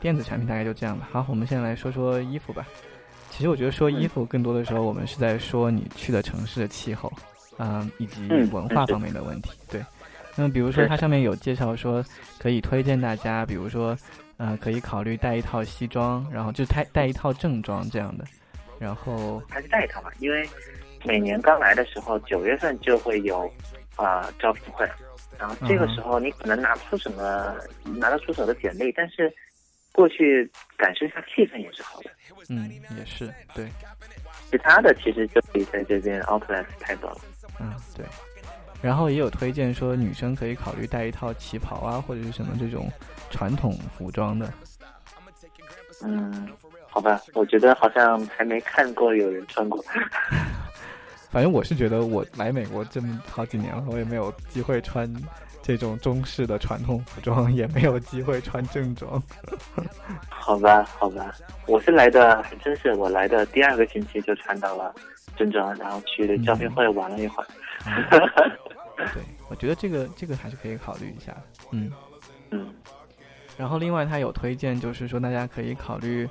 电子产品大概就这样吧。好，我们现在来说说衣服吧。其实我觉得说衣服更多的时候，我们是在说你去的城市的气候，嗯，以及文化方面的问题。对。那么比如说它上面有介绍说，可以推荐大家，比如说，呃，可以考虑带一套西装，然后就带带一套正装这样的。然后还是带一套吧，因为每年刚来的时候，九月份就会有啊招聘会，然后这个时候你可能拿不出什么拿得出手的简历，但是过去感受一下气氛也是好的。嗯，也是对。其他的其实就可以在这边 Outlet 太多了。嗯，对。然后也有推荐说女生可以考虑带一套旗袍啊，或者是什么这种传统服装的。嗯。好吧，我觉得好像还没看过有人穿过。反正我是觉得，我来美国这么好几年了，我也没有机会穿这种中式的传统服装，也没有机会穿正装。好吧，好吧，我是来的，还真是我来的第二个星期就穿到了正装，然后去招聘会玩了一会儿。对，我觉得这个这个还是可以考虑一下。嗯嗯。然后另外他有推荐，就是说大家可以考虑。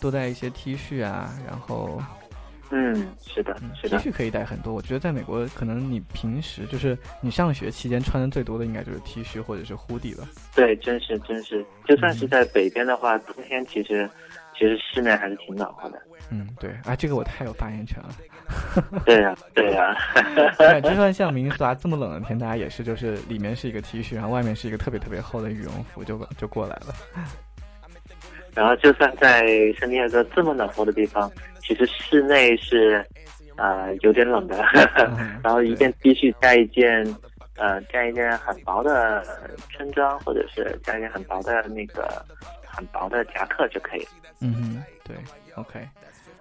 多带一些 T 恤啊，然后，嗯，是的，是的，T 恤可以带很多。我觉得在美国，可能你平时就是你上学期间穿的最多的，应该就是 T 恤或者是 hoodie 了。对，真是真是，就算是在北边的话，冬天其实其实室内还是挺暖和的。嗯，对，啊，这个我太有发言权了。对呀，对 呀。就算像明尼苏达这么冷的天，大家也是就是里面是一个 T 恤，然后外面是一个特别特别厚的羽绒服，就就过来了。然后，就算在圣地亚哥这么暖和的地方，其实室内是，呃，有点冷的。然后一件 T 恤加一件，呃，加一件很薄的春装，或者是加一件很薄的那个很薄的夹克就可以。嗯哼，对，OK。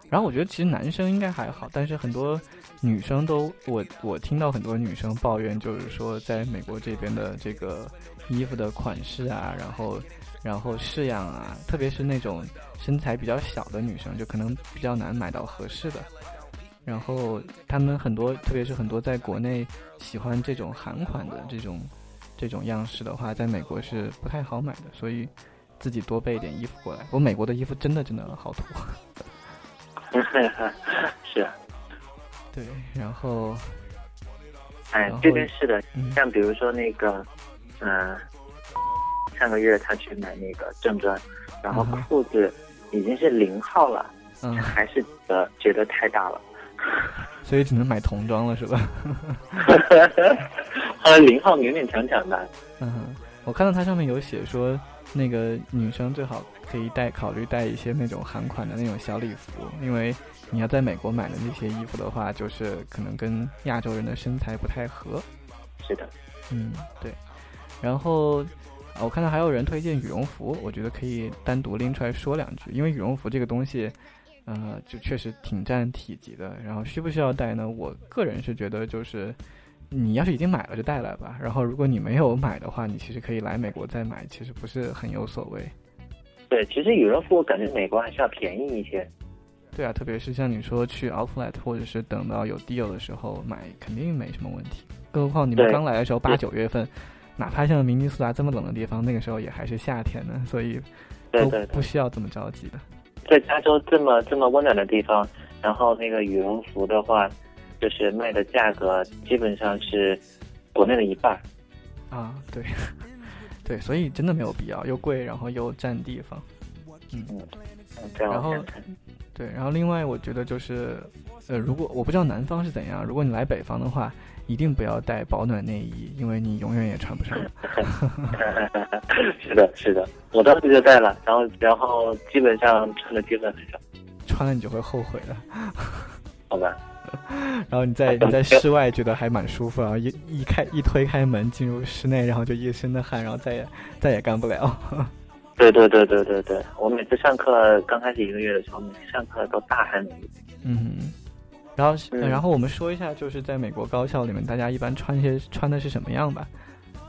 然后我觉得其实男生应该还好，但是很多女生都，我我听到很多女生抱怨，就是说在美国这边的这个衣服的款式啊，然后。然后式样啊，特别是那种身材比较小的女生，就可能比较难买到合适的。然后他们很多，特别是很多在国内喜欢这种韩款的这种这种样式的话，在美国是不太好买的，所以自己多备一点衣服过来。我美国的衣服真的真的好土。是。对，然后，哎，这边是的，像比如说那个，嗯。上个月他去买那个正装，然后裤子已经是零号了，嗯，还是呃觉得太大了，所以只能买童装了，是吧？呃，零号勉勉强强的。嗯，我看到它上面有写说，那个女生最好可以带考虑带一些那种韩款的那种小礼服，因为你要在美国买的那些衣服的话，就是可能跟亚洲人的身材不太合。是的，嗯，对，然后。我看到还有人推荐羽绒服，我觉得可以单独拎出来说两句，因为羽绒服这个东西，呃，就确实挺占体积的。然后需不需要带呢？我个人是觉得，就是你要是已经买了就带来吧。然后如果你没有买的话，你其实可以来美国再买，其实不是很有所谓。对，其实羽绒服我感觉美国还是要便宜一些。对啊，特别是像你说去 Outlet 或者是等到有 deal 的时候买，肯定没什么问题。更何况你们刚来的时候八九月份。哪怕像明尼苏达这么冷的地方，那个时候也还是夏天呢，所以都不需要这么着急的。在加州这么这么温暖的地方，然后那个羽绒服的话，就是卖的价格基本上是国内的一半。啊，对，对，所以真的没有必要，又贵，然后又占地方。嗯，然后对，然后另外我觉得就是，呃，如果我不知道南方是怎样，如果你来北方的话。一定不要带保暖内衣，因为你永远也穿不上。是的，是的，我当时就带了，然后然后基本上穿的基本很少，穿了你就会后悔了。好吧，然后你在你在室外觉得还蛮舒服，然后一一开一推开门进入室内，然后就一身的汗，然后再也再也干不了。对对对对对对，我每次上课刚开始一个月的时候，每次上课都大汗淋漓。嗯，然后、嗯然后我们说一下，就是在美国高校里面，大家一般穿些穿的是什么样吧？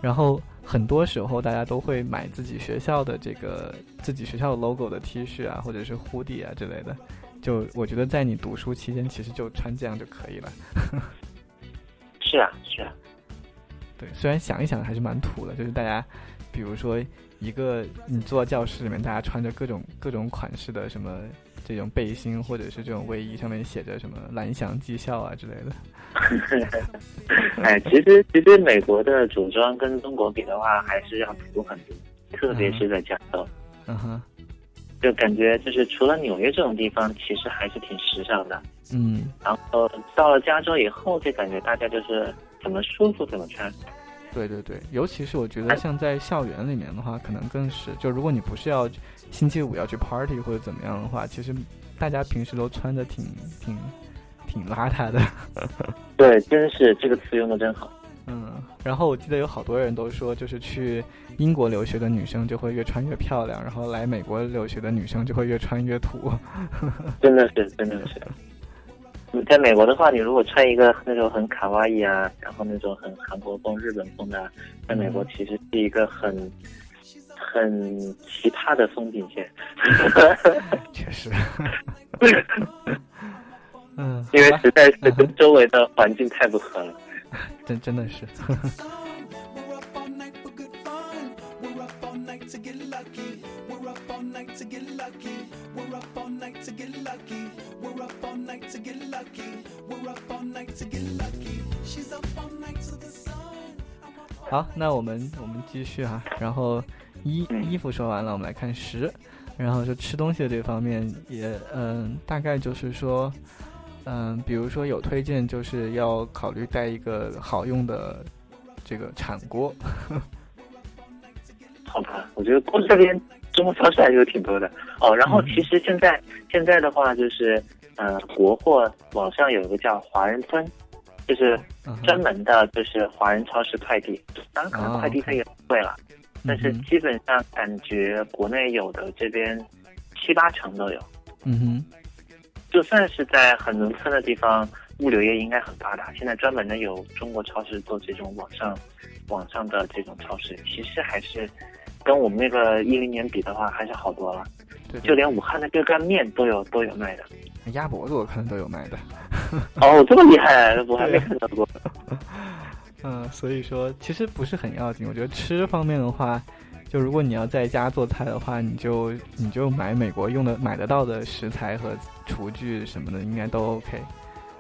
然后很多时候大家都会买自己学校的这个自己学校的 logo 的 T 恤啊，或者是 hoodie 啊之类的。就我觉得在你读书期间，其实就穿这样就可以了。是啊是啊，对，虽然想一想还是蛮土的，就是大家，比如说一个你坐教室里面，大家穿着各种各种款式的什么这种背心或者是这种卫衣，上面写着什么蓝翔技校啊之类的。哎，其实其实美国的着装跟中国比的话，还是要土很多，特别是在加州，嗯哼，就感觉就是除了纽约这种地方，其实还是挺时尚的。嗯，然后到了加州以后，就感觉大家就是怎么舒服怎么穿。对对对，尤其是我觉得像在校园里面的话，可能更是，就如果你不是要星期五要去 party 或者怎么样的话，其实大家平时都穿的挺挺挺邋遢的。对，真是这个词用的真好。嗯，然后我记得有好多人都说，就是去英国留学的女生就会越穿越漂亮，然后来美国留学的女生就会越穿越土。真的是，真的是。你在美国的话，你如果穿一个那种很卡哇伊啊，然后那种很韩国风、日本风的，在美国其实是一个很很奇葩的风景线，确实。嗯，因为实在是跟周围的环境太不合了，真真的是。好，那我们我们继续啊，然后。衣衣服说完了，我们来看食，然后就吃东西的这方面也嗯，大概就是说，嗯，比如说有推荐就是要考虑带一个好用的这个铲锅，好吧，我觉得过这边中国超市还是有挺多的。哦。然后嗯。其实现在、现在的话，就是呃，国货网上有一个叫华人村，就是专门的就是华人超市快递。当然可能哦快递费也贵了，但是基本上感觉国内有的这边七八成都有。嗯哼，就算是在很农村的地方，物流业应该很发达。现在专门的有中国超市做这种网上网上的这种超市，其实还是跟我们那个一零年比的话，还是好多了。对，就连武汉的热干面都有都有卖的。鸭脖子我看都有卖的，哦，这么厉害，我还没看到过。嗯，所以说其实不是很要紧。我觉得吃方面的话，就如果你要在家做菜的话，你就你就买美国用的买得到的食材和厨具什么的，应该都 OK。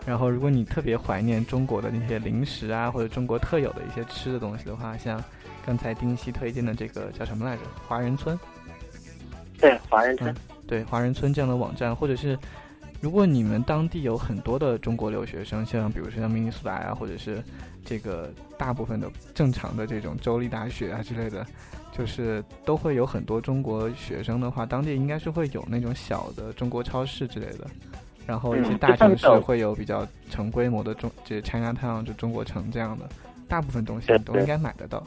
然后，如果你特别怀念中国的那些零食啊，或者中国特有的一些吃的东西的话，像刚才丁西推荐的这个叫什么来着？华人村，对，华人村嗯，对华人村这样的网站，或者是如果你们当地有很多的中国留学生，像比如说像明尼苏达啊，或者是这个大部分的正常的这种州立大学啊之类的，就是都会有很多中国学生的话，当地应该是会有那种小的中国超市之类的。然后一些嗯大城市会有比较成规模的中，这 China Town 就中国城这样的，大部分东西都应该买得到。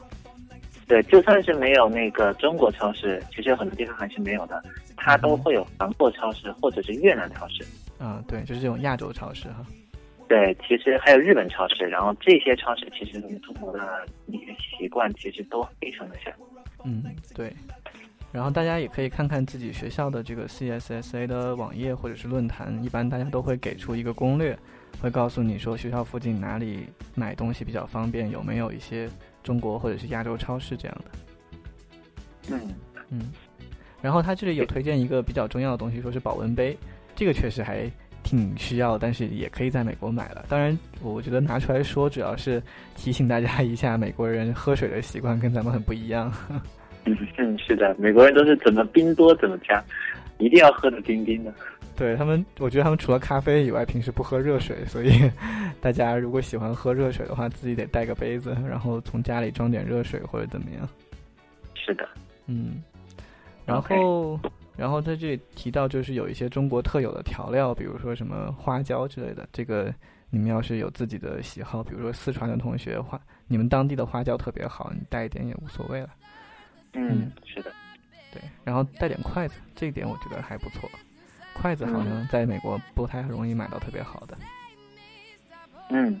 对，就算是没有那个中国超市，其实有很多地方还是没有的，它都会有韩国超市或者是越南超市。啊、对，就是这种亚洲超市哈。对，其实还有日本超市，然后这些超市其实跟中国的饮食习惯其实都非常的像。嗯，对。然后大家也可以看看自己学校的这个 CSSA 的网页或者是论坛，一般大家都会给出一个攻略，会告诉你说学校附近哪里买东西比较方便，有没有一些中国或者是亚洲超市这样的。嗯，嗯，然后他这里有推荐一个比较重要的东西，说是保温杯，这个确实还挺需要，但是也可以在美国买了。当然，我觉得拿出来说，主要是提醒大家一下，美国人喝水的习惯跟咱们很不一样。嗯嗯，是的，美国人都是怎么冰多怎么加，一定要喝的冰冰的。对他们，我觉得他们除了咖啡以外，平时不喝热水，所以 大家如果喜欢喝热水的话，自己得带个杯子，然后从家里装点热水或者怎么样。是的，嗯，然后然后在这里提到，就是有一些中国特有的调料，比如说什么花椒之类的，这个你们要是有自己的喜好，比如说四川的同学花，你们当地的花椒特别好，你带一点也无所谓了。嗯，是的，对，然后带点筷子，这一点我觉得还不错。筷子好像在美国不太容易买到特别好的。嗯。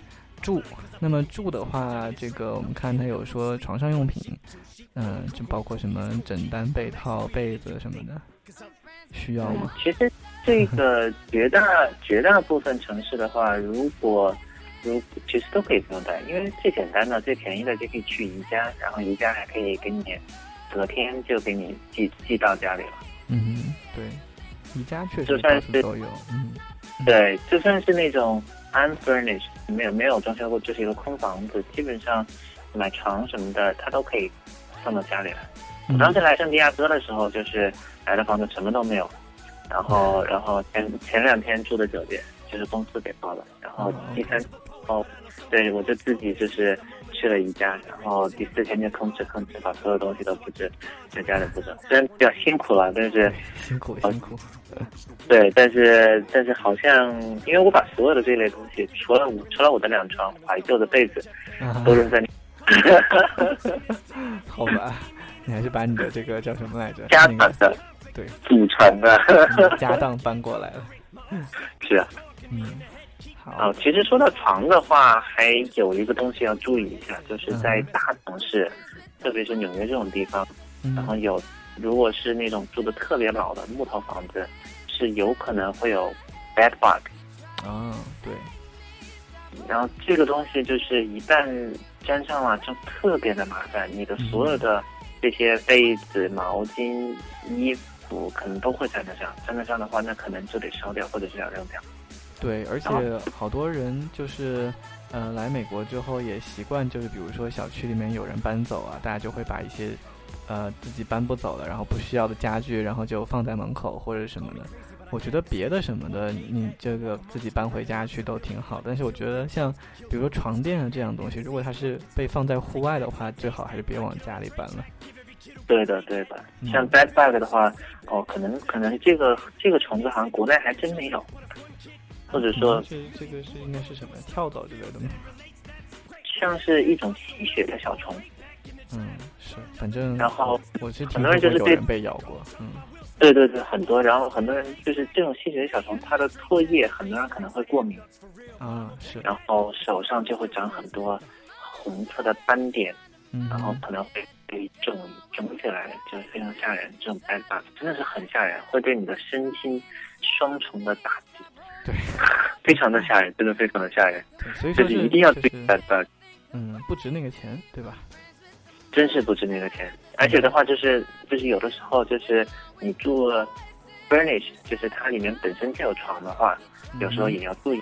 住。那么住的话，这个我们看他有说床上用品，嗯、就包括什么枕单、被套、被子什么的，需要吗？其实这个绝大绝大部分城市的话，如果如其实都可以不用带，因为最简单的、最便宜的就可以去宜家，然后宜家还可以给你隔天就给你寄寄到家里了。嗯哼，对，宜家确实就算是到处都有，嗯，对，就算是那种 unfurnished 没有没有装修过，就是一个空房子，基本上买床什么的，他都可以送到家里来。我嗯当时来圣地亚哥的时候，就是来的房子什么都没有，然后然后前前两天住的酒店就是公司给包的，然后第三哦，对我就自己就是去了宜家，然后第四天就吭哧吭哧把所有东西都布置在家里布置，虽然比较辛苦了，但是辛苦辛苦，对，但是但是好像因为我把所有的这类东西，除了我除了我的两床怀旧的被子，啊。都扔在 好吧，你还是把你的这个叫什么来着？家那个产的对，祖传的，家当搬过来了，是啊。嗯，好。哦，，其实说到床的话，还有一个东西要注意一下，就是在大城市，特别是纽约这种地方，然后嗯有如果是那种住的特别老的木头房子，是有可能会有 bed bug。啊，对，然后这个东西就是一旦沾上了，就特别的麻烦，你的所有的这些被子、毛巾、衣服可能都会沾得上，沾得上的话，那可能就得烧掉，或者是要扔掉。对，而且好多人就是，呃，来美国之后也习惯，就是比如说小区里面有人搬走啊，大家就会把一些，呃，自己搬不走的，然后不需要的家具，然后就放在门口或者什么的。我觉得别的什么的，你这个自己搬回家去都挺好，但是我觉得像比如说床垫啊这样东西，如果它是被放在户外的话，最好还是别往家里搬了。对的，对的。嗯像 bed bug 的话，哦，可能可能这个这个虫子好像国内还真没有，或者说嗯这这个是应该是什么跳蚤之类的吗？像是一种吸血的小虫。嗯，是，反正然后我是很多人就是对过有人被咬过，嗯。对对对，很多，然后很多人就是这种吸血的小虫，它的唾液很多人可能会过敏，啊，是，然后手上就会长很多红色的斑点，嗯，然后可能会被肿肿起来，就是非常吓人。这种 bad bug 真的是很吓人，会对你的身心双重的打击，对，非常的吓人，真的非常的吓人，对，所以说就是一定要注意就是 bad bug，嗯，不值那个钱，对吧？真是不值那个钱。而且的话，就是就是有的时候就是你住 furnish，就是它里面本身就有床的话，有时候嗯也要注意。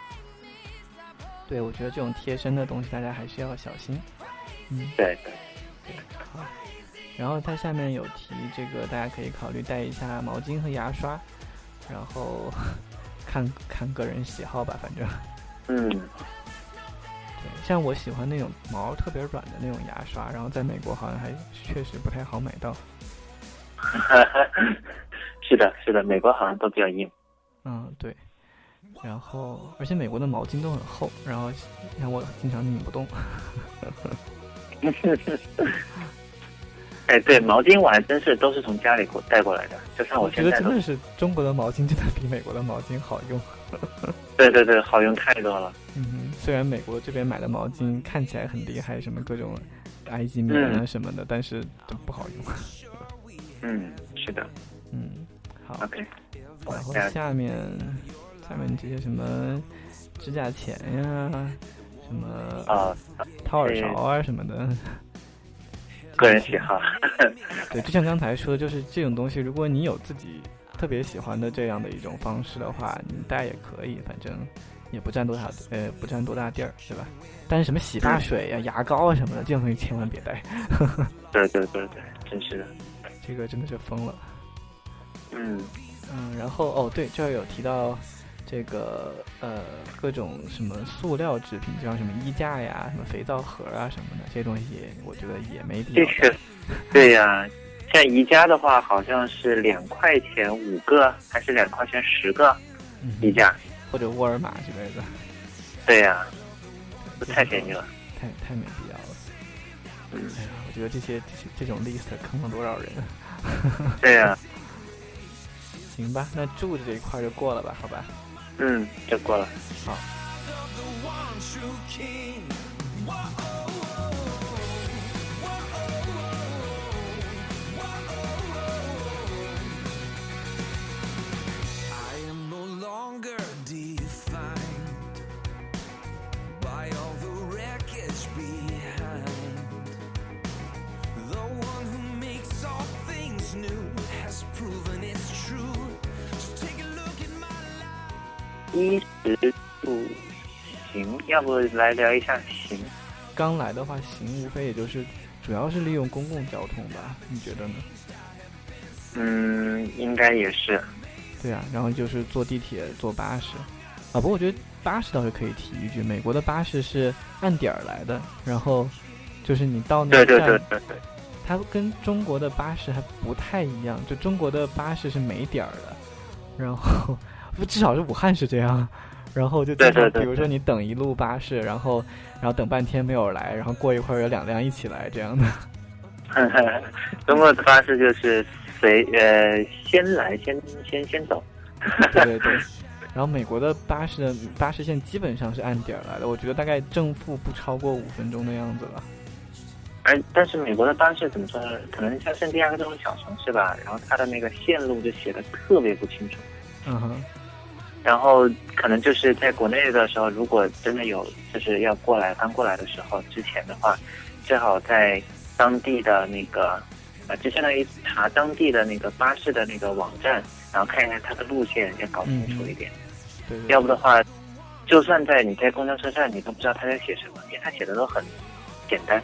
对，我觉得这种贴身的东西大家还是要小心。嗯，对对。好。然后它下面有提这个，大家可以考虑带一下毛巾和牙刷，然后看看个人喜好吧，反正。嗯，对，像我喜欢那种毛特别软的那种牙刷，然后在美国好像还确实不太好买到。是的，是的，美国好像都比较硬。嗯，对。然后，而且美国的毛巾都很厚，然后让我经常拧不动。哎，对，毛巾我还真是都是从家里过带过来的，就像我现在觉得真的是中国的毛巾真的比美国的毛巾好用。对对对，好用太多了。嗯哼，虽然美国这边买的毛巾看起来很厉害，什么各种埃及棉啊嗯什么的，但是都不好用。嗯，是的。嗯，好。OK，然后下下面下面这些什么指甲钳呀，什么啊，掏耳勺啊什么的。个人喜好。对，就像刚才说的，就是这种东西，如果你有自己特别喜欢的这样的一种方式的话，你带也可以，反正也不占多大呃不占多大地儿，对吧？但是什么洗发水呀、牙膏啊什么的，这种东西千万别带。对对对对，真是的。这个真的是疯了。嗯嗯，然后哦对，这儿有提到这个呃各种什么塑料制品，就像什么衣架呀、什么肥皂盒啊什么的，这些东西也我觉得也没必要对呀、像宜家的话，好像是两块钱五个，还是两块钱十个嗯宜家？或者沃尔玛之类的，对呀、这太便宜了。太太没必要了。嗯，哎呀，我觉得这些这些这种 list 坑了多少人？对呀、行吧，那住的这一块就过了吧，好吧。嗯，就过了。好 longer 衣食住行，要不来聊一下行？刚来的话，行无非也就是主要是利用公共交通吧，你觉得呢？嗯，应该也是。对啊，然后就是坐地铁、坐巴士，啊，不过我觉得巴士倒是可以提一句，美国的巴士是按点儿来的，然后就是你到那对对个站，对对对，它跟中国的巴士还不太一样，就中国的巴士是没点儿的，然后不至少是武汉是这样，然后就经常对对对比如说你等一路巴士，然后然后等半天没有来，然后过一会儿有两辆一起来这样的，中国的巴士就是谁呃先来先先先走。对对对。然后美国的巴士的巴士线基本上是按点儿来的，我觉得大概正负不超过五分钟的样子吧。而但是美国的巴士怎么说呢？可能像圣地亚哥这种小城市吧，然后它的那个线路就写的特别不清楚。嗯哼，然后可能就是在国内的时候，如果真的有就是要过来刚过来的时候，之前的话，最好在当地的那个呃，就相当于查当地的那个巴士的那个网站，然后看一看它的路线，要搞清楚一点。对对要不的话，就算在你在公交车站，你都不知道他在写什么，因为他写的都很简单。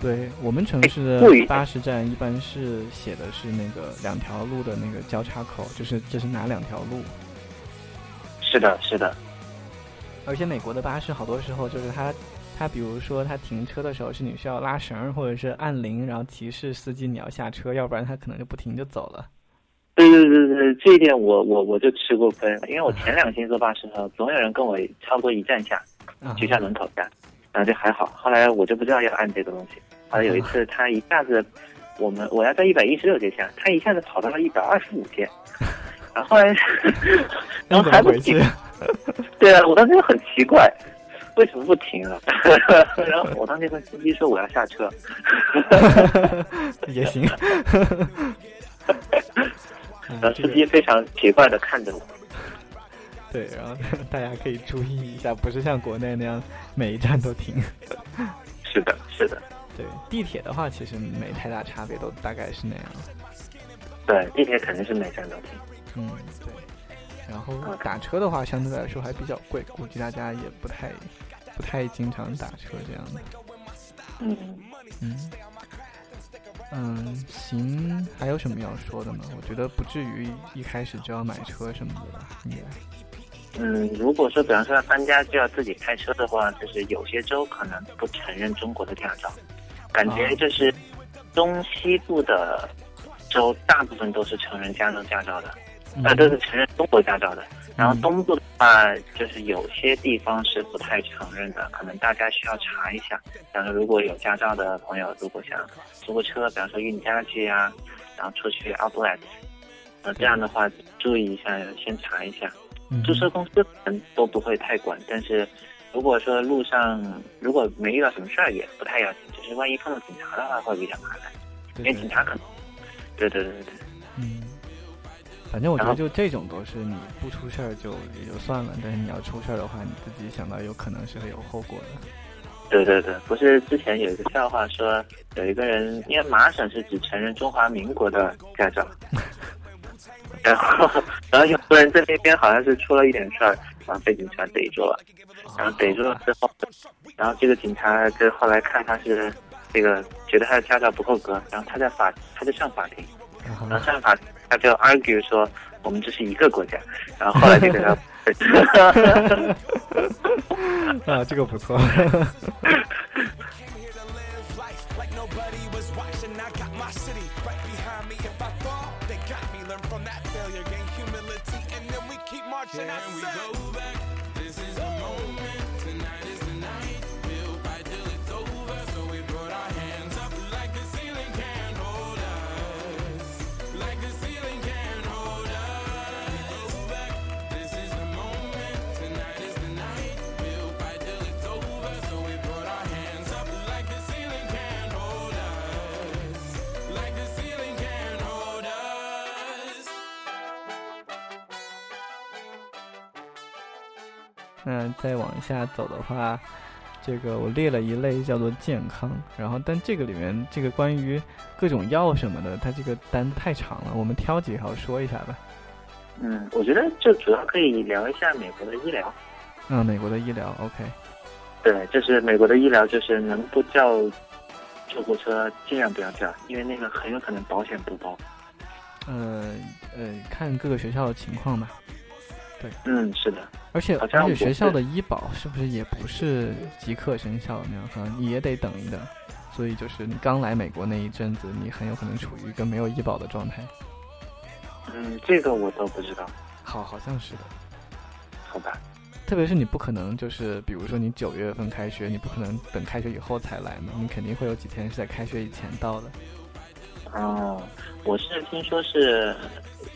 对我们城市的巴士站一般是写的是那个两条路的那个交叉口，就是这是哪两条路。是的，是的，而且美国的巴士好多时候就是它，它比如说它停车的时候是你需要拉绳儿或者是按铃，然后提示司机你要下车，要不然它可能就不停就走了。对对对对，这一点我我我就吃过亏，因为我前两天坐巴士的时候，总有人跟我差不多一站下，啊，学校门口下，然后就还好。后来我就不知道要按这个东西。后来有一次，他一下子，我们我要在一百一十六节下，他一下子跑到了一百二十五节，然后后来，然后还不停 对啊，我当时就很奇怪，为什么不停啊？然后我当时跟司机说我要下车，也行。然后司机非常奇怪的看着我。对，然后大家可以注意一下，不是像国内那样每一站都停。是的，是的，对，地铁的话其实没太大差别，都大概是那样。对，地铁肯定是每站都停。嗯，对。然后打车的话，相对来说还比较贵，估计大家也不太不太经常打车这样的。嗯，嗯嗯，行，还有什么要说的吗？我觉得不至于一开始就要买车什么的吧，应该。嗯，如果说比方说要搬家就要自己开车的话，就是有些州可能不承认中国的驾照，感觉就是东西部的州大部分都是承认加州驾照的，嗯呃，都是承认中国驾照的。然后嗯。东部的话，就是有些地方是不太承认的，可能大家需要查一下。比方说，如果有驾照的朋友，如果想租个车，比方说运家具啊，然后出去 outlet，那这样的话注意一下，先查一下。嗯。租车公司可能都不会太管，但是如果说路上如果没遇到什么事儿，也不太要紧，就是万一碰到警察的话会比较麻烦，因为警察可能，对。对对对对，嗯，反正我觉得就这种都是你不出事儿就也就算了，但是你要出事儿的话，你自己想到有可能是会有后果的。对对对，不是之前有一个笑话说，有一个人，因为麻省是只承认中华民国的驾照，然后然后有个人在那边好像是出了一点事儿，然后被警察逮住了，然后逮住了之后，然后这个警察就后来看他是这个觉得他的驾照不够格，然后他在法他就上法庭，然后上法庭他就 argue 说我们这是一个国家，然后后来就给他。啊，这个不错。like nobody was 那再往下走的话，这个我列了一类叫做健康，然后但这个里面这个关于各种药什么的，它这个单子太长了，我们挑几条说一下吧。嗯，我觉得就主要可以聊一下美国的医疗。嗯，美国的医疗，OK，对，就是美国的医疗，就是能不叫救护车尽量不要叫，因为那个很有可能保险不包。呃呃，看各个学校的情况吧。嗯，是的，而且而且学校的医保是不是也不是即刻生效的那样？可能你也得等一等。所以就是你刚来美国那一阵子，你很有可能处于一个没有医保的状态。嗯，这个我倒不知道，好，好像是的。好吧？特别是你不可能就是，比如说你九月份开学，你不可能等开学以后才来嘛，你肯定会有几天是在开学以前到的。哦，我是听说是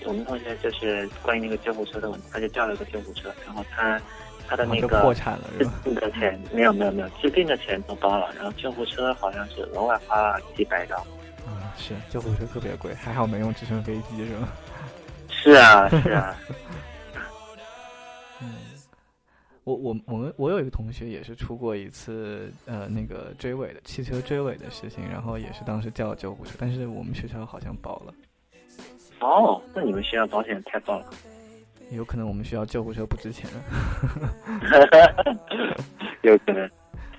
我们同学就是关于那个救护车的问题，他就叫了个救护车，然后他他的那个破产了是治吧？病的钱没有没有没有治病的钱都包了，然后救护车好像是额外花了几百刀。嗯，是救护车特别贵，还好没用直升飞机是吧？是啊是啊，嗯，我我我们我有一个同学也是出过一次呃那个追尾的汽车追尾的事情，然后也是当时叫救护车，但是我们学校好像保了，哦，那你们学校保险太棒了。有可能我们学校救护车不值钱。有可能。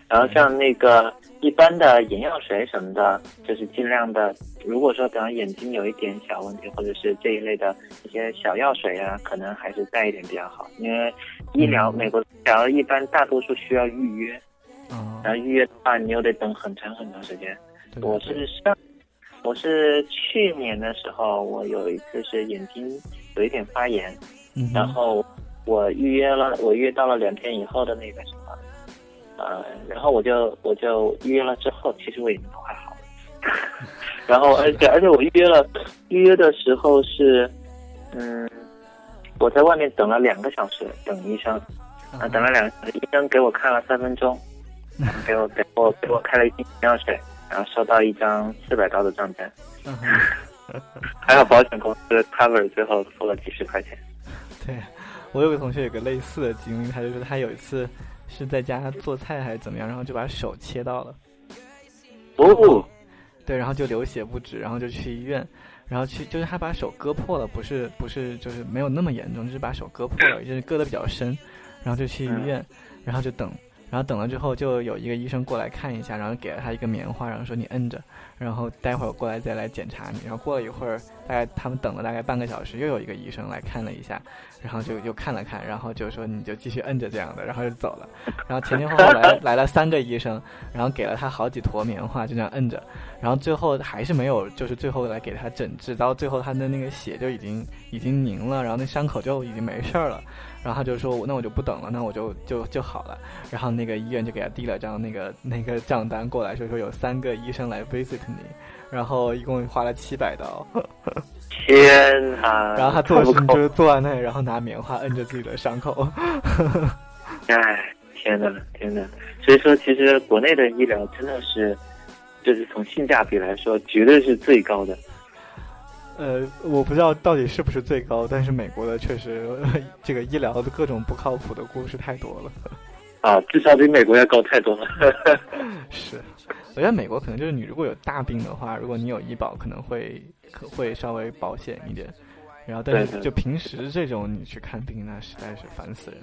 然后像那个一般的眼药水什么的，就是尽量的，如果说比方眼睛有一点小问题，或者是这一类的一些小药水啊，可能还是带一点比较好。因为医疗，嗯美国医疗一般大多数需要预约，啊、然后预约的话，你又得等很长很长时间。我是上，我是去年的时候，我有一次是眼睛有一点发炎，嗯然后我预约了，我约到了两天以后的那个呃，然后我就我就预约了之后，其实我已经都还好了。然后而且而且我预约了，预约的时候是，嗯，我在外面等了两个小时等医生，啊，等了两个小时，医生给我看了三分钟，给我给我给我开了一瓶眼药水，然后收到一张四百刀的账单，还好保险公司 cover 最后付了几十块钱。对，我有个同学有个类似的经历，他就说他有一次是在家做菜还是怎么样，然后就把手切到了，哦，对，然后就流血不止，然后就去医院，然后去就是他把手割破了，不是不是就是没有那么严重，就是把手割破了，就是割的比较深，然后就去医院，然后就等，然后等了之后就有一个医生过来看一下，然后给了他一个棉花，然后说你摁着，然后待会儿过来再来检查你，然后过了一会儿，大概他们等了大概半个小时，又有一个医生来看了一下，然后就又看了看，然后就说你就继续摁着这样的，然后就走了。然后前前后后来来了三个医生，然后给了他好几坨棉花，就这样摁着，然后最后还是没有，就是最后来给他诊治，到最后他的那个血就已经已经凝了，然后那伤口就已经没事儿了。然后他就说，那我就不等了，那我就就就好了。然后那个医院就给他递了张那个那个账单过来，说说有三个医生来 visit 你，然后一共花了七百刀。天啊！然后他做就是坐在那里，然后拿棉花摁着自己的伤口。哎，天呐，天呐！所以说，其实国内的医疗真的是，就是从性价比来说，绝对是最高的。呃，我不知道到底是不是最高，但是美国的确实 这个医疗的各种不靠谱的故事太多了。啊，至少比美国要高太多了。是，我觉得美国可能就是你如果有大病的话，如果你有医保，可能会可会稍微保险一点。然后但是就平时这种你去看病，那实在是烦死人。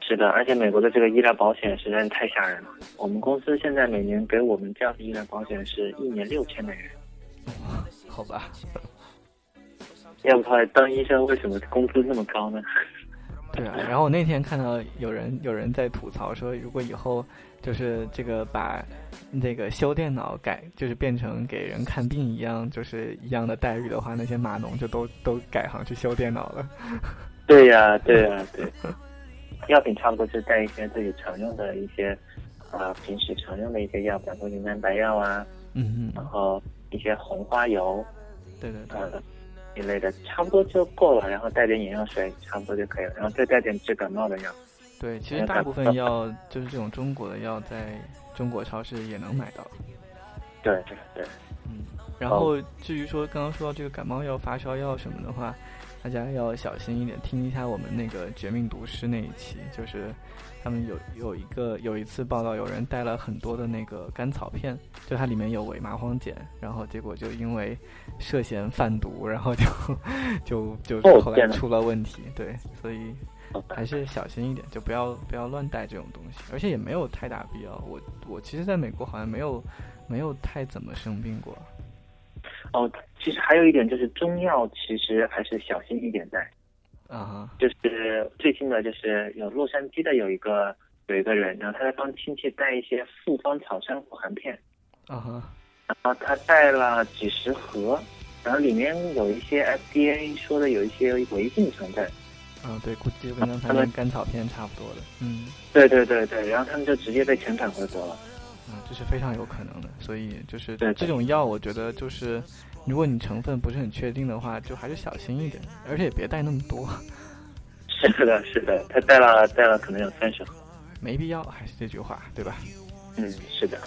是的，而且美国的这个医疗保险实在是太吓人了。我们公司现在每年给我们这样的医疗保险是一年六千美元，好吧，要不然当医生为什么工资那么高呢？对啊。然后我那天看到有人有人在吐槽说，如果以后就是这个把那个修电脑改，就是变成给人看病一样，就是一样的待遇的话，那些码农就都都改行去修电脑了。对呀、对呀、对。药品差不多就带一些自己常用的一些，啊、平时常用的一些药，比方说云南白药啊，嗯嗯，然后一些红花油，对对对。呃，一类的，差不多就够了。然后带点眼药水，差不多就可以了。然后再带点治感冒的药。对，其实大部分药就是这种中国的药，在中国超市也能买到。对对对，嗯，然后至于说刚刚说到这个感冒药、发烧药什么的话，大家要小心一点，听一下我们那个《绝命毒师》那一期，就是他们有有一个有一次报道，有人带了很多的那个甘草片，就它里面有伪麻黄碱，然后结果就因为涉嫌贩毒，然后就就就后来出了问题，对，所以还是小心一点，就不要不要乱带这种东西，而且也没有太大必要。我我其实在美国好像没有没有太怎么生病过。哦，其实还有一点就是中药，其实还是小心一点带。啊哈，就是最近的，就是有洛杉矶的有一个有一个人，然后他在帮亲戚带一些复方草珊瑚含片，啊哈，然后他带了几十盒，然后里面有一些 FDA 说的有一些违禁成分。啊对，估计就跟刚才那甘草片差不多的。嗯，对对对对，然后他们就直接被遣返回国了。啊，这是非常有可能的。所以就是对对这种药，我觉得就是，如果你成分不是很确定的话，就还是小心一点，而且也别带那么多，是的，是的，他带了带了可能有三十盒。没必要。还是这句话，对吧？嗯，是的。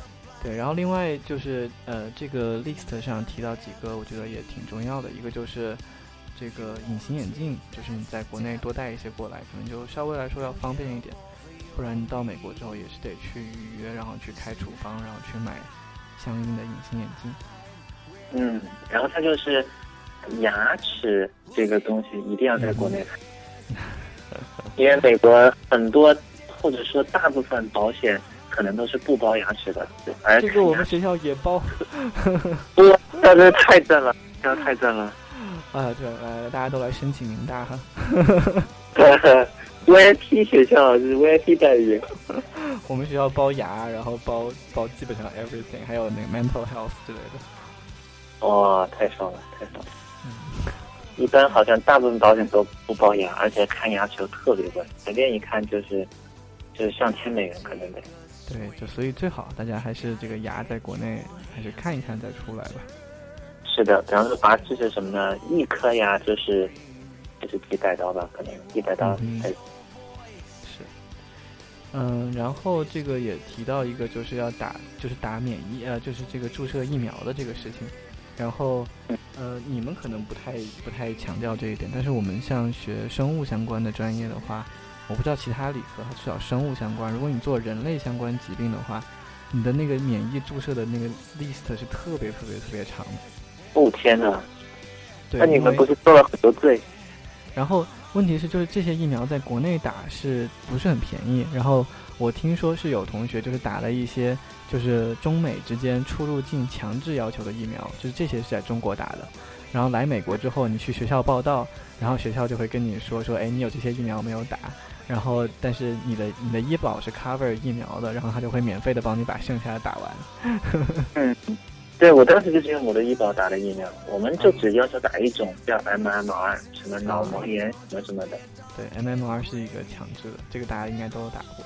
对，然后另外就是呃，这个 list 上提到几个，我觉得也挺重要的。一个就是这个隐形眼镜，就是你在国内多带一些过来，可能就稍微来说要方便一点。不然你到美国之后也是得去预约，然后去开处方，然后去买相应的隐形眼镜。嗯，然后他就是牙齿这个东西一定要在国内买，因为美国很多或者说大部分保险可能都是不包牙齿的，而这个我们学校也包。哇，那真是太赞了，这太赞了。啊，对，来，大家都来申请明大哈。VIP 学校是 VIP 待遇，我们学校包牙，然后包包基本上 everything，还有那个 mental health 之类的。哇，太少了，太少了。嗯，一般好像大部分保险都不包牙，而且看牙齿又特别贵，随便一看就是就是上千美元可能得。对，就所以最好大家还是这个牙在国内还是看一看再出来吧。是的，比方说拔智齿什么呢，一颗牙就是就是几百刀吧，可能一百刀嗯哼才是，嗯，然后这个也提到一个，就是要打，就是打免疫，呃，就是这个注射疫苗的这个事情。然后，呃，你们可能不太不太强调这一点，但是我们像学生物相关的专业的话，我不知道其他理科，它至少生物相关，如果你做人类相关疾病的话，你的那个免疫注射的那个 list 是特别特别特别长的。哦天哪！对，那你们不是做了很多罪？然后问题是，就是这些疫苗在国内打是不是很便宜？然后我听说是有同学就是打了一些就是中美之间出入境强制要求的疫苗，就是这些是在中国打的。然后来美国之后，你去学校报到，然后学校就会跟你说说，哎，你有这些疫苗没有打？然后但是你的你的医保是 cover 疫苗的，然后他就会免费的帮你把剩下的打完。嗯，对我当时就是用我的医保打的疫苗，我们就只要求打一种叫 MMR，什么脑膜炎什么什么的。对，MMR 是一个强制的，这个大家应该都有打过。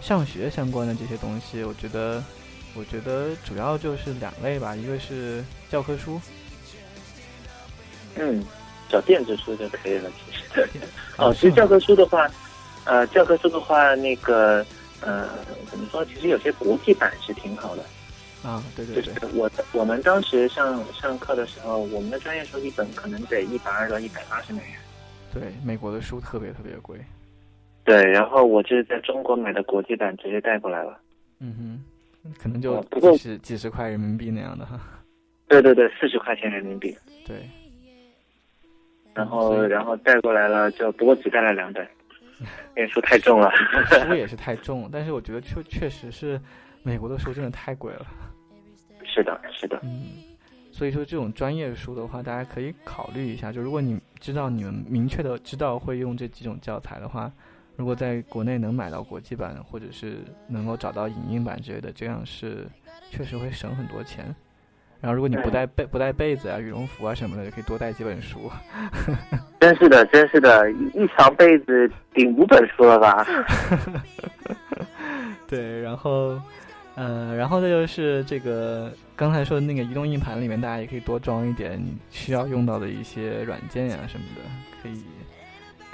上学相关的这些东西，我觉得，我觉得主要就是两类吧，一个是教科书，嗯，找电子书就可以了。其实，哦，其实教科书的话，呃，教科书的话，那个呃，怎么说？其实有些国际版是挺好的。啊，对对就是对，我我们当时上上课的时候，我们的专业书一本可能得一百二到一百八十美元。对，美国的书特别特别贵。对，然后我就是在中国买的国际版，直接带过来了。嗯哼，可能就哦不过几十几十块人民币那样的哈。对对对，四十块钱人民币，对，然后然后带过来了，就不过只带了两本，因为书太重了。书 也是太重了，但是我觉得确确实是美国的书真的太贵了。是的，是的，嗯，所以说这种专业书的话，大家可以考虑一下。就如果你知道你们明确的知道会用这几种教材的话，如果在国内能买到国际版，或者是能够找到影印版之类的，这样是确实会省很多钱。然后如果你不带被不带被子啊、羽绒服啊什么的，就可以多带几本书。真是的，真是的，一床被子顶五本书了吧？对，然后，呃，然后再就是这个刚才说的那个移动硬盘里面，大家也可以多装一点你需要用到的一些软件呀、什么的，可以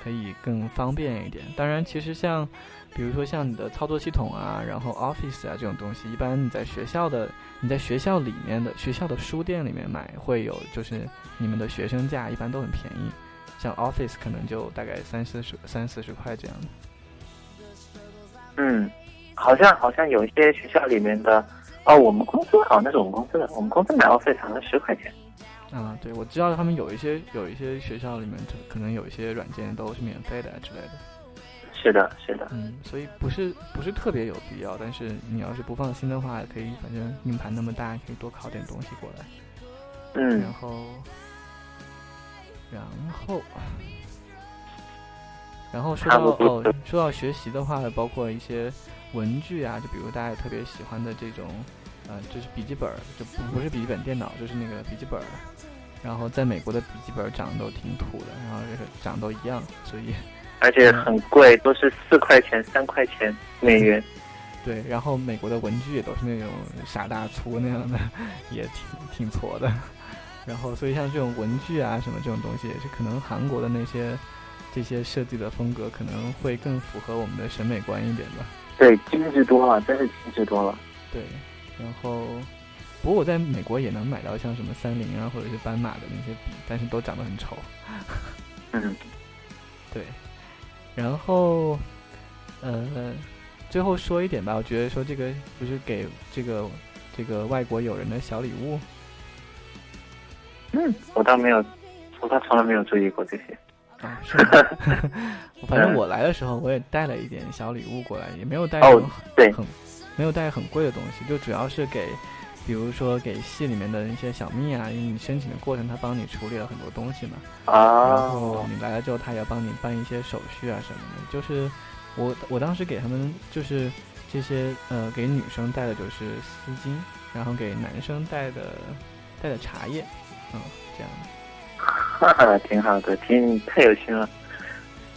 可以更方便一点。当然，其实像比如说像你的操作系统啊，然后 Office 啊这种东西，一般你在学校的你在学校里面的学校的书店里面买会有，就是你们的学生价一般都很便宜，像 Office 可能就大概三四十三四十块这样。嗯，好像好像有一些学校里面的，哦，我们公司好像那是我们公司的，我们公司买 Office 好像十块钱。啊，对，我知道他们有一些有一些学校里面可能有一些软件都是免费的啊之类的，是的，是的，嗯，所以不是不是特别有必要，但是你要是不放心的话，可以反正硬盘那么大，可以多拷点东西过来，嗯。然后然后然后说到哦，说到学习的话，包括一些文具啊，就比如大家特别喜欢的这种，呃，就是笔记本儿，就不不是笔记本电脑，就是那个笔记本儿。然后在美国的笔记本长得都挺土的，然后就是长得都一样，所以而且很贵，都是四块钱、三块钱美元。对，然后美国的文具也都是那种傻大粗那样的，也挺挺挫的。然后所以像这种文具啊什么这种东西，也是可能韩国的那些这些设计的风格可能会更符合我们的审美观一点吧。对，精致多了，真是精致多了。对，然后不过我在美国也能买到像什么三菱啊或者是斑马的那些笔，但是都长得很丑。嗯，对，然后呃，最后说一点吧，我觉得说这个不是给这个这个外国友人的小礼物，嗯，我倒没有，我倒从来没有注意过这些。啊，是吗？反正嗯我来的时候，我也带了一点小礼物过来，也没有带很没有带很贵的东西，就主要是给，比如说给系里面的一些小蜜啊，因为你申请的过程，他帮你处理了很多东西嘛，然后啊，你来了之后，他也要帮你办一些手续啊什么的。就是我我当时给他们就是这些呃给女生带的就是丝巾，然后给男生带的带的茶叶，嗯这样的。哈哈，挺好的，挺太有心了。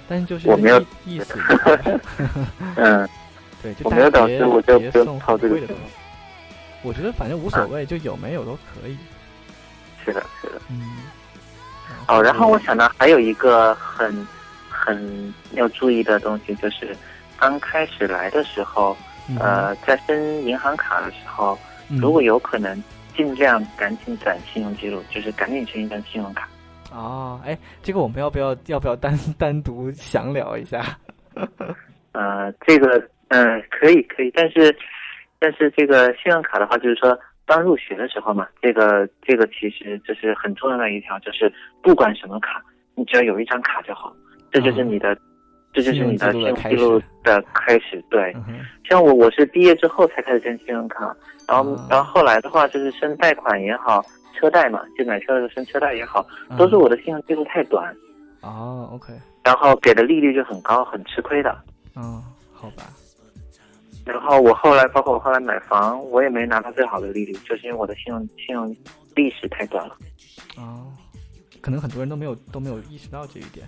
但是就是我没有意意思 嗯，对，就我没有导师我就不用操这个。我觉得反正无所谓，就有没有都可以。是的，是的。嗯。哦，然后我想到还有一个很很要注意的东西，就是刚开始来的时候，嗯呃，在申银行卡的时候，嗯如果有可能，尽量赶紧转信用记录，就是赶紧申一张信用卡。哦，哎，这个我们要不要要不要单单独详聊一下？呃，这个嗯、可以可以，但是但是这个信用卡的话，就是说刚入学的时候嘛，这个这个其实就是很重要的一条，就是不管什么卡，你只要有一张卡就好，这就是你的，这就是你的信用记录的开始。对，嗯，像我我是毕业之后才开始申信用卡，然后、啊然后后来的话就是申贷款也好，车贷嘛，就买车的时候申车贷也好，嗯都是我的信用记录太短，哦，OK，然后给的利率就很高，很吃亏的。嗯，好吧，然后我后来，包括我后来买房，我也没拿到最好的利率，就是因为我的信用信用历史太短了。哦，可能很多人都没有都没有意识到这一点。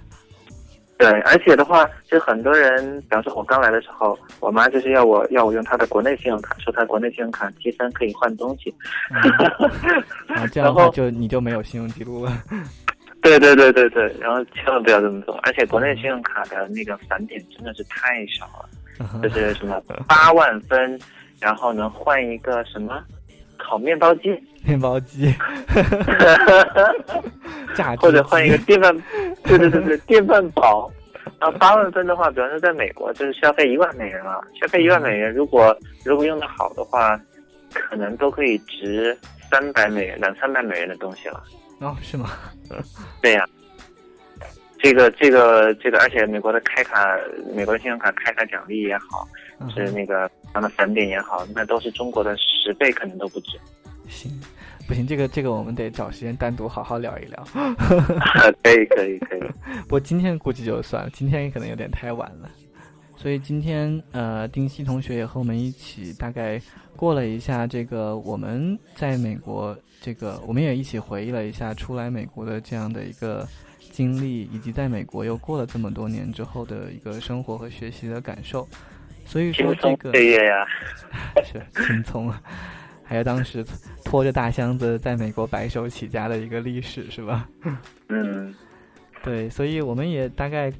对，而且的话，就很多人，比方说我刚来的时候，我妈就是要我要我用她的国内信用卡，说她国内信用卡积分可以换东西。嗯然后这样的话然后就你就没有信用记录了。对对对对对，然后千万不要这么做，而且国内信用卡的那个返点真的是太少了，就是什么八万分，然后能换一个什么烤面包机，面包机，或者换一个电饭，对对对对，电饭煲。然后八万分的话，比方说在美国就是消费一万美元了，消费一万美元，如果如果用的好的话，可能都可以值三百美元、两三百美元的东西了。哦，是吗？对呀、这个这个这个，而且美国的开卡，美国的信用卡开卡奖励也好，嗯是那个它的返点也好，那都是中国的十倍，可能都不止。行，不行，这个这个我们得找时间单独好好聊一聊。可以可以可以，不过今天估计就算了，今天可能有点太晚了。所以今天呃，丁西同学也和我们一起大概过了一下这个我们在美国这个，我们也一起回忆了一下出来美国的这样的一个经历，以及在美国又过了这么多年之后的一个生活和学习的感受。所以说这个岁月呀，是轻松啊，还有当时拖着大箱子在美国白手起家的一个历史，是吧？嗯，对，所以我们也大概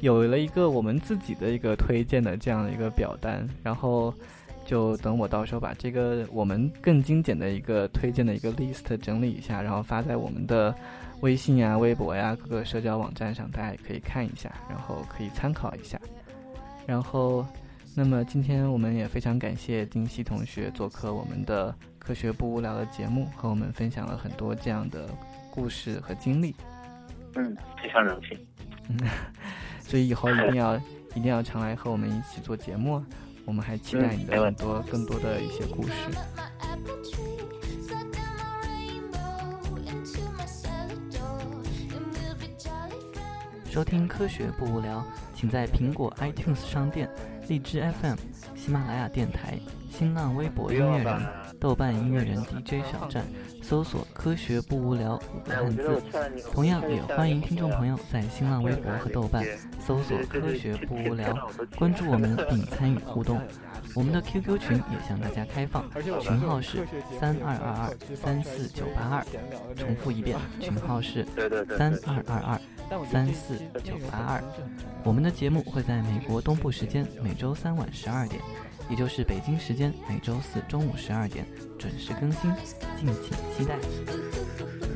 有了一个我们自己的一个推荐的这样的一个表单，然后就等我到时候把这个我们更精简的一个推荐的一个 list 整理一下，然后发在我们的微信呀、微博呀各个社交网站上，大家也可以看一下，然后可以参考一下。然后，那么今天我们也非常感谢丁西同学做客我们的科学不无聊的节目，和我们分享了很多这样的故事和经历。嗯，非常荣幸。嗯，所以以后一定要 一定要常来和我们一起做节目啊！我们还期待你的很多更多的一些故事。收听科学不无聊，请在苹果 iTunes 商店、荔枝 FM、喜马拉雅电台、新浪微博音乐人、豆瓣音乐人 DJ 小站搜索“科学不无聊”五个汉字。同样也欢迎听众朋友在新浪微博和豆瓣搜索“科学不无聊”，关注我们并参与互动。我们的 QQ 群也向大家开放，群号是三二二二三四九八二。重复一遍，群号是三二二二三四九八二。我们的节目会在美国东部时间每周三晚十二点，也就是北京时间每周四中午十二点准时更新，敬请期待。